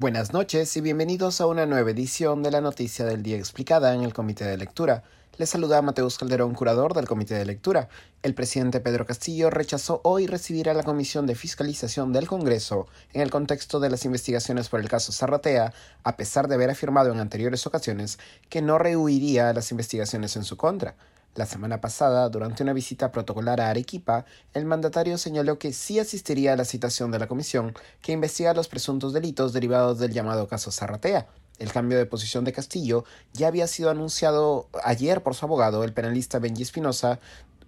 Buenas noches y bienvenidos a una nueva edición de la Noticia del Día Explicada en el Comité de Lectura. Les saluda Mateus Calderón, curador del Comité de Lectura. El presidente Pedro Castillo rechazó hoy recibir a la Comisión de Fiscalización del Congreso en el contexto de las investigaciones por el caso Zarratea, a pesar de haber afirmado en anteriores ocasiones que no rehuiría las investigaciones en su contra. La semana pasada, durante una visita protocolar a Arequipa, el mandatario señaló que sí asistiría a la citación de la comisión que investiga los presuntos delitos derivados del llamado caso Zarratea. El cambio de posición de Castillo ya había sido anunciado ayer por su abogado, el penalista Benji Espinosa,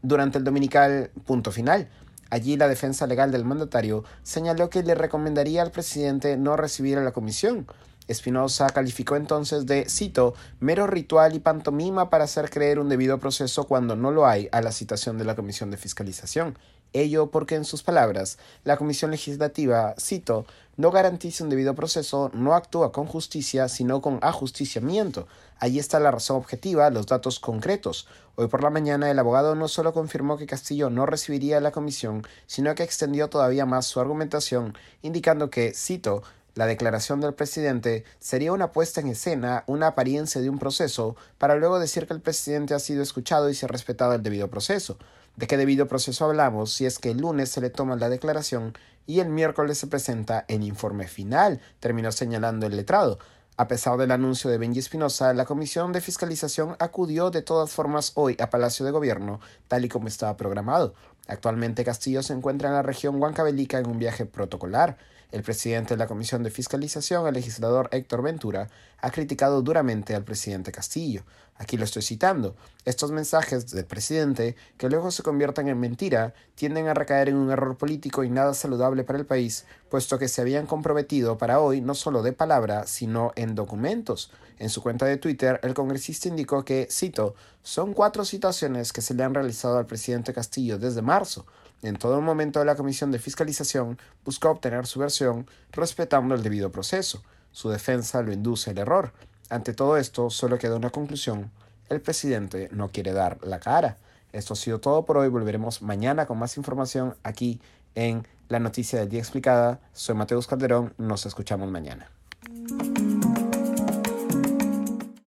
durante el dominical Punto Final. Allí la defensa legal del mandatario señaló que le recomendaría al presidente no recibir a la comisión. Espinosa calificó entonces de, cito, mero ritual y pantomima para hacer creer un debido proceso cuando no lo hay a la citación de la Comisión de Fiscalización. Ello porque, en sus palabras, la Comisión Legislativa, cito, no garantiza un debido proceso, no actúa con justicia, sino con ajusticiamiento. Allí está la razón objetiva, los datos concretos. Hoy por la mañana el abogado no solo confirmó que Castillo no recibiría la comisión, sino que extendió todavía más su argumentación, indicando que, cito, la declaración del presidente sería una puesta en escena, una apariencia de un proceso, para luego decir que el presidente ha sido escuchado y se ha respetado el debido proceso. ¿De qué debido proceso hablamos si es que el lunes se le toma la declaración y el miércoles se presenta el informe final? terminó señalando el letrado. A pesar del anuncio de Benji Espinosa, la Comisión de Fiscalización acudió de todas formas hoy a Palacio de Gobierno, tal y como estaba programado. Actualmente Castillo se encuentra en la región Huancavelica en un viaje protocolar. El presidente de la Comisión de Fiscalización, el legislador Héctor Ventura, ha criticado duramente al presidente Castillo. Aquí lo estoy citando. Estos mensajes del presidente, que luego se convierten en mentira, tienden a recaer en un error político y nada saludable para el país, puesto que se habían comprometido para hoy no solo de palabra, sino en documentos. En su cuenta de Twitter, el congresista indicó que, cito, son cuatro citaciones que se le han realizado al presidente Castillo desde marzo. En todo momento la Comisión de Fiscalización buscó obtener su versión respetando el debido proceso. Su defensa lo induce al error. Ante todo esto, solo queda una conclusión. El presidente no quiere dar la cara. Esto ha sido todo por hoy. Volveremos mañana con más información aquí en la noticia del día explicada. Soy Mateus Calderón, nos escuchamos mañana.